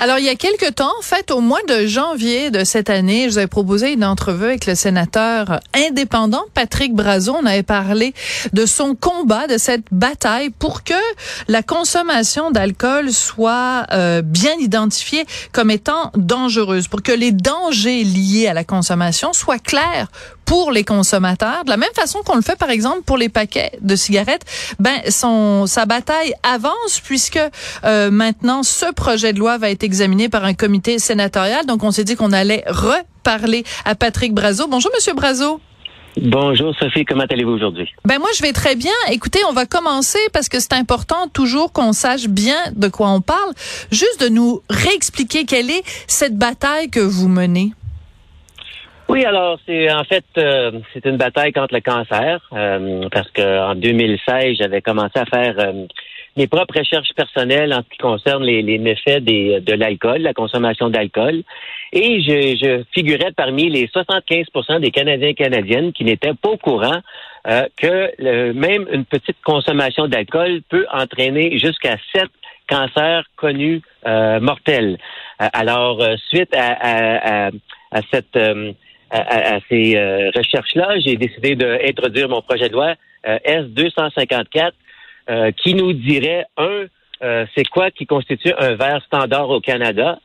Alors, il y a quelque temps, en fait, au mois de janvier de cette année, je vous avais proposé une entrevue avec le sénateur indépendant Patrick Brazo. On avait parlé de son combat, de cette bataille pour que la consommation d'alcool soit euh, bien identifiée comme étant dangereuse, pour que les dangers liés à la consommation soient clairs pour les consommateurs, de la même façon qu'on le fait par exemple pour les paquets de cigarettes, ben son sa bataille avance puisque euh, maintenant ce projet de loi va être examiné par un comité sénatorial. Donc on s'est dit qu'on allait reparler à Patrick Brazo. Bonjour monsieur Brazo. Bonjour Sophie, comment allez-vous aujourd'hui? Ben moi je vais très bien. Écoutez, on va commencer parce que c'est important toujours qu'on sache bien de quoi on parle. Juste de nous réexpliquer quelle est cette bataille que vous menez. Oui, alors c'est en fait euh, c'est une bataille contre le cancer euh, parce que en 2016 j'avais commencé à faire euh, mes propres recherches personnelles en ce qui concerne les, les méfaits des, de l'alcool, la consommation d'alcool, et je, je, figurais parmi les 75% des Canadiens et Canadiennes qui n'étaient pas au courant que le, même une petite consommation d'alcool peut entraîner jusqu'à sept cancers connus mortels. alors suite à, à, à cette à, ces euh, recherches-là, j'ai décidé d'introduire mon projet de loi euh, S254 euh, qui nous dirait, un, c'est quoi qui constitue un verre standard au Canada?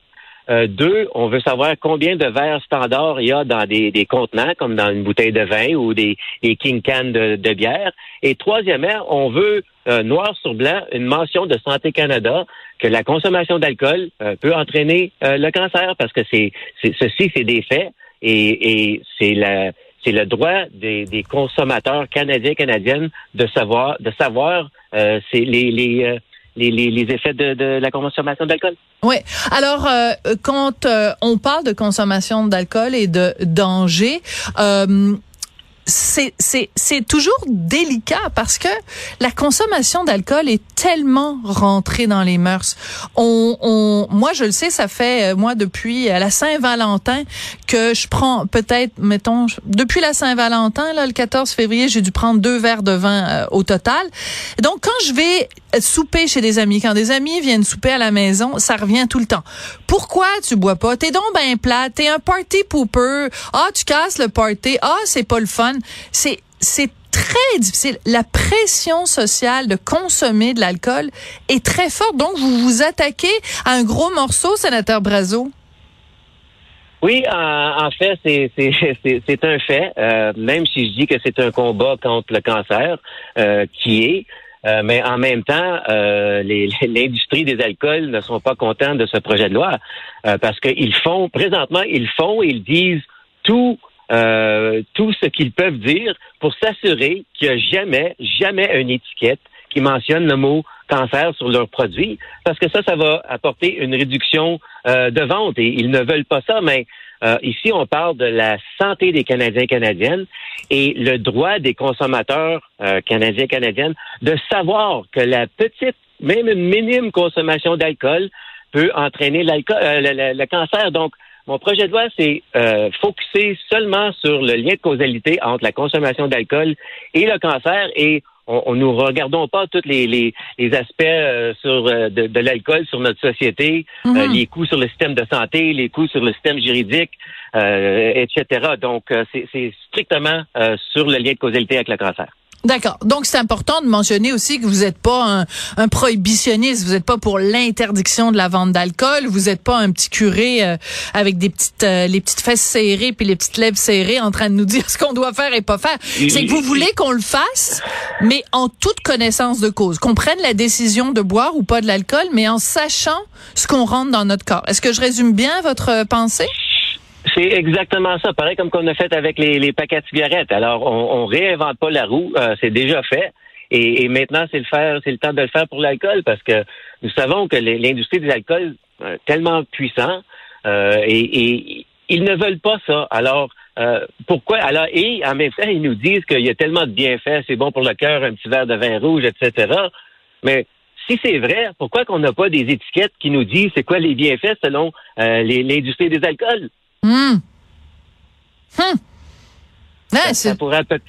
deux, on veut savoir combien de verres standards il y a dans des, contenants, comme dans une bouteille de vin ou des, king cans de, de, bière. Et troisièmement, on veut noir sur blanc une mention de Santé Canada que la consommation d'alcool peut entraîner le cancer parce que c'est ceci, c'est des faits et, c'est la c'est le droit des, des, consommateurs canadiens canadiennes de savoir de savoir euh, c'est les les, euh, les, les, effets de, de la consommation d'alcool. Oui. Alors, euh, quand euh, on parle de consommation d'alcool et de danger, c'est c'est c'est toujours délicat parce que la consommation d'alcool est tellement rentrée dans les mœurs. On, on moi je le sais, ça fait euh, moi depuis euh, la Saint-Valentin que je prends peut-être mettons depuis la Saint-Valentin là le 14 février, j'ai dû prendre deux verres de vin euh, au total. Donc quand je vais souper chez des amis, quand des amis viennent souper à la maison, ça revient tout le temps. Pourquoi tu bois pas? T'es donc ben plat, t'es un party pooper. Ah, tu casses le party. Ah, c'est pas le fun. C'est c'est très difficile. La pression sociale de consommer de l'alcool est très forte. Donc, vous vous attaquez à un gros morceau, sénateur Brazo. Oui, en, fait, c'est un fait. Euh, même si je dis que c'est un combat contre le cancer, euh, qui est, euh, mais en même temps, l'industrie des alcools ne sont pas contents de ce projet de loi parce qu'ils font, présentement, ils font, ils disent tout euh, tout ce qu'ils peuvent dire pour s'assurer qu'il n'y a jamais, jamais une étiquette qui mentionne le mot cancer sur leurs produits, parce que ça, ça va apporter une réduction euh, de vente et ils ne veulent pas ça, mais euh, ici, on parle de la santé des Canadiens et Canadiennes et le droit des consommateurs canadiens et canadiennes de savoir que la petite, même une minime consommation d'alcool peut entraîner l'alcool, le, cancer. Donc, mon projet de loi, c'est euh, focuser seulement sur le lien de causalité entre la consommation d'alcool et le cancer et on, ne nous regardons pas tous les, les, aspects euh, sur euh, de, l'alcool sur notre société, euh, mhm. les coûts sur le système de santé, les coûts sur le système juridique, etc. Donc, c'est strictement sur le lien de causalité avec le cancer. D'accord. Donc c'est important de mentionner aussi que vous n'êtes pas un, un, prohibitionniste, vous n'êtes pas pour l'interdiction de la vente d'alcool, vous n'êtes pas un petit curé euh, avec des petites euh, les petites fesses serrées puis les petites lèvres serrées en train de nous dire ce qu'on doit faire et pas faire. C'est que vous voulez qu'on le fasse, mais en toute connaissance de cause, qu'on prenne la décision de boire ou pas de l'alcool, mais en sachant ce qu'on rentre dans notre corps. Est-ce que je résume bien votre pensée? C'est exactement ça. Pareil comme qu'on a fait avec les, les, paquets de cigarettes. Alors, on, on réinvente pas la roue. Euh, c'est déjà fait. Et, et maintenant, c'est le faire, c'est le temps de le faire pour l'alcool parce que nous savons que l'industrie des alcools euh, tellement puissant euh, et, et, ils ne veulent pas ça. Alors, euh, pourquoi? Alors, et en même temps, ils nous disent qu'il y a tellement de bienfaits, c'est bon pour le cœur, un petit verre de vin rouge, etc. Mais si c'est vrai, pourquoi qu'on n'a pas des étiquettes qui nous disent c'est quoi les bienfaits selon l'industrie des alcools? Hum. Ah, ça, c'est- ça pourrait peut-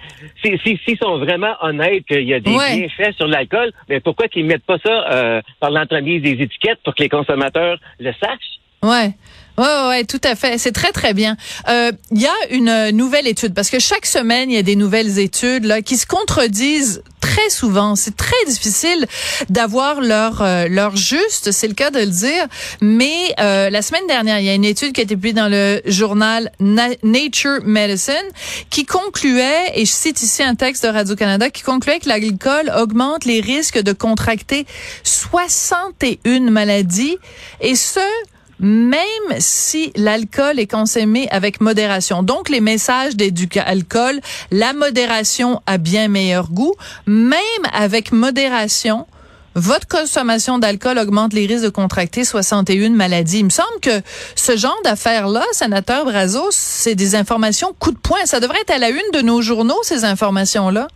si- si- S'ils sont vraiment honnêtes qu'il y a des Ouais. bienfaits sur l'alcool, mais pourquoi qu'ils mettent pas ça euh, par l'entremise des étiquettes pour que les consommateurs le sachent? Ouais. Ouais, ouais, ouais, tout à fait. C'est très, très bien. Euh, Il y a une euh, nouvelle étude, parce que chaque semaine, il y a des nouvelles études là, qui se contredisent très souvent. C'est très difficile d'avoir leur, euh, leur juste, c'est le cas de le dire. Mais euh, la semaine dernière, il y a une étude qui a été publiée dans le journal Na- Nature Medicine qui concluait, et je cite ici un texte de Radio-Canada, qui concluait que l'alcool augmente les risques de contracter 61 maladies, et ce, même si l'alcool est consommé avec modération. Donc, les messages d'éduc-alcool, la modération a bien meilleur goût, même avec modération, votre consommation d'alcool augmente les risques de contracter 61 maladies. Il me semble que ce genre d'affaires-là, sénateur Brazos, c'est des informations coup de poing. Ça devrait être à la une de nos journaux, ces informations-là.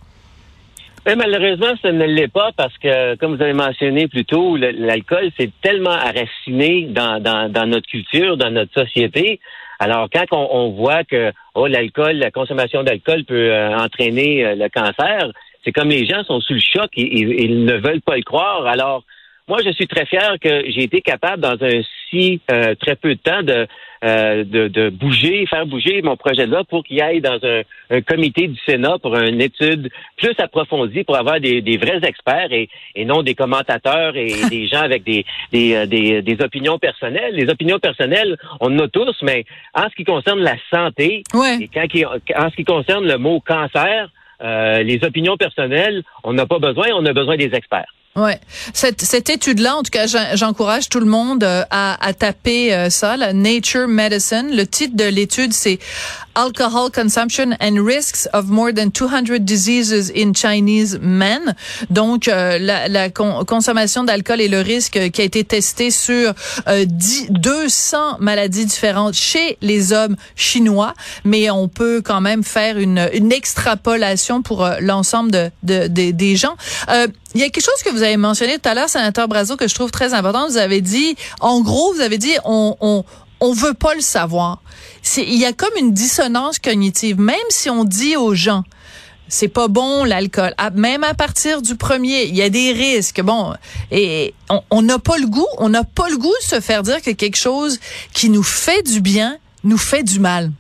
Mais malheureusement, ça ne l'est pas parce que, comme vous avez mentionné plus tôt, l'alcool, c'est tellement enraciné dans, dans, dans notre culture, dans notre société. Alors, quand on, voit que oh, l'alcool, la consommation d'alcool peut euh, entraîner euh, le cancer, c'est comme les gens sont sous le choc et- ils ne veulent pas le croire. Alors, moi, je suis très fier que j'ai été capable, dans un si euh, très peu de temps, de, euh, de, de bouger, faire bouger mon projet de loi pour qu'il aille dans un, un comité du Sénat pour une étude plus approfondie, pour avoir des, des vrais experts et, et non des commentateurs et des gens avec des, des, euh, des, des opinions personnelles. Les opinions personnelles, on en a tous, mais en ce qui concerne la santé, Ouais. et quand, en ce qui concerne le mot cancer, euh, les opinions personnelles, on n'a pas besoin, on a besoin des experts. Ouais, cette, cette étude-là, en tout cas, j'en- j'encourage tout le monde euh, à, à taper euh, ça, la Nature Medicine. Le titre de l'étude, c'est Alcohol Consumption and Risks of More Than 200 Diseases in Chinese Men. Donc, euh, la, la con- consommation d'alcool et le risque qui a été testé sur euh, 10 200 maladies différentes chez les hommes chinois, mais on peut quand même faire une, une extrapolation pour euh, l'ensemble de- de- des gens. Euh, il y a quelque chose que vous avez mentionné tout à l'heure, sénateur Brazo, que je trouve très important. Vous avez dit, en gros, vous avez dit, on, on, on veut pas le savoir. Il y a comme une dissonance cognitive. Même si on dit aux gens, c'est pas bon l'alcool. Même à partir du premier, il y a des risques. Bon, et on- n'a pas le goût, on n'a pas le goût de se faire dire que quelque chose qui nous fait du bien nous fait du mal.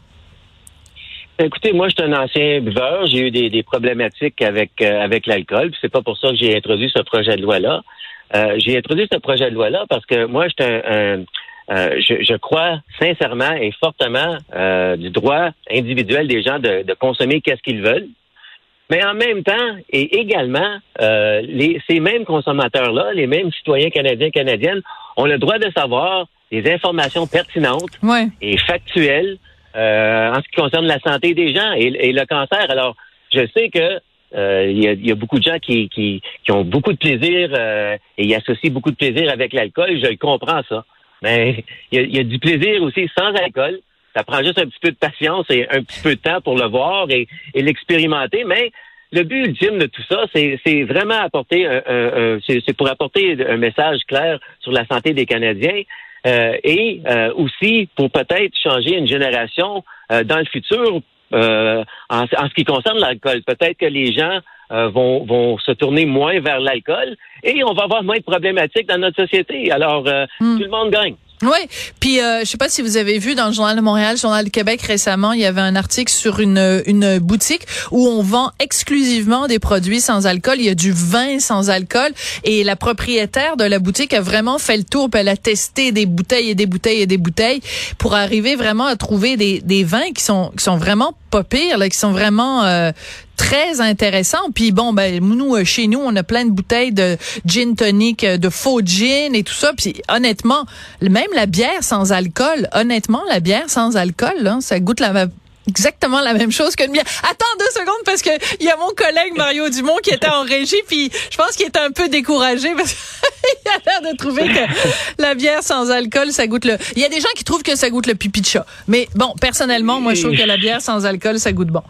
Écoutez, moi, je suis un ancien buveur. J'ai eu des, problématiques avec euh, avec l'alcool. C'est pas pour ça que j'ai introduit ce projet de loi-là. Euh, j'ai introduit ce projet de loi-là parce que moi, je suis un, un- euh, je, je crois sincèrement et fortement euh, du droit individuel des gens de, de consommer qu'est-ce qu'ils veulent. Mais en même temps, et également, euh, les, ces mêmes consommateurs-là, les mêmes citoyens canadiens canadiennes, ont le droit de savoir des informations pertinentes Ouais. et factuel euh, en ce qui concerne la santé des gens et, et le cancer. Alors, je sais que euh, il y, y a beaucoup de gens qui, qui, qui ont beaucoup de plaisir euh, et ils associent beaucoup de plaisir avec l'alcool. Je le comprends ça. Mais il y, a, il y a du plaisir aussi sans alcool. Ça prend juste un petit peu de patience et un petit peu de temps pour le voir et, l'expérimenter. Mais le but ultime de tout ça, c'est vraiment apporter un, un- un- c'est pour apporter un message clair sur la santé des Canadiens. Euh, et euh, aussi pour peut-être changer une génération euh, dans le futur euh, en ce qui concerne l'alcool. Peut-être que les gens euh, vont, vont se tourner moins vers l'alcool et on va avoir moins de problématiques dans notre société. Alors, euh, Hmm. tout le monde gagne. Oui, puis euh, je sais pas si vous avez vu dans le journal de Montréal, le journal de Québec récemment, il y avait un article sur une une boutique où on vend exclusivement des produits sans alcool. Il y a du vin sans alcool et la propriétaire de la boutique a vraiment fait le tour, puis elle a testé des bouteilles et des bouteilles et des bouteilles pour arriver vraiment à trouver des des vins qui sont qui sont vraiment pas pires, là, qui sont vraiment euh, très intéressants. Puis bon, ben nous euh, chez nous, on a plein de bouteilles de gin tonic, euh, de faux gin et tout ça. Puis honnêtement, même la bière sans alcool, honnêtement, la bière sans alcool, là, ça goûte la exactement la même chose qu'une bière. Attends deux secondes parce que il y a mon collègue Mario Dumont qui était en régie puis je pense qu'il était un peu découragé parce qu'il a l'air de trouver que la bière sans alcool ça goûte le Il y a des gens qui trouvent que ça goûte le pipi de chat. Mais bon, personnellement, moi je trouve que la bière sans alcool ça goûte bon.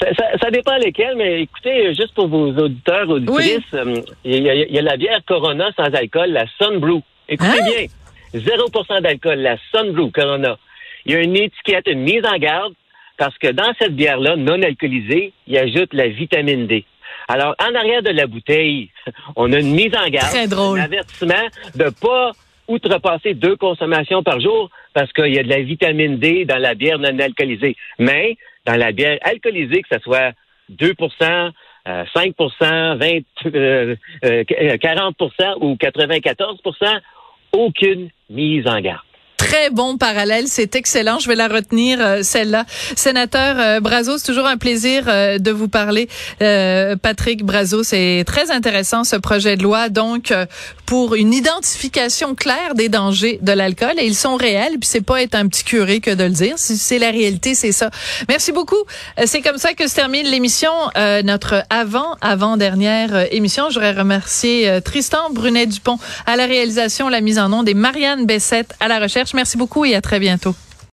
Ça, ça- ça dépend lesquels, mais écoutez, juste pour vos auditeurs, auditrices, euh, il y, y a la bière Corona sans alcool, la Sun Brew. Écoutez Hein? bien, 0% d'alcool, la Sun Brew Corona. Il y a une étiquette, une mise en garde. parce que dans cette bière-là, non alcoolisée, il ajoute la vitamine D. Alors, en arrière de la bouteille, on a une mise en garde, Très drôle. un avertissement de pas outrepasser deux consommations par jour parce qu'il y a de la vitamine D dans la bière non alcoolisée. Mais dans la bière alcoolisée, que ce soit 2 euh, 5 20, euh, euh, 40 ou 94 aucune mise en garde très bon parallèle. C'est excellent. Je vais la retenir, euh, celle-là. Sénateur euh, Brazo, c'est toujours un plaisir euh, de vous parler. Euh, Patrick Brazo, c'est très intéressant ce projet de loi, donc pour une identification claire des dangers de l'alcool. Et ils sont réels, puis c'est pas être un petit curé que de le dire. C'est la réalité, c'est ça. Merci beaucoup. C'est comme ça que se termine l'émission, notre avant, avant-dernière émission. Je voudrais remercier Tristan Brunet-Dupont à la réalisation, la mise en nom des Marianne Bessette à la recherche. Merci beaucoup et à très bientôt.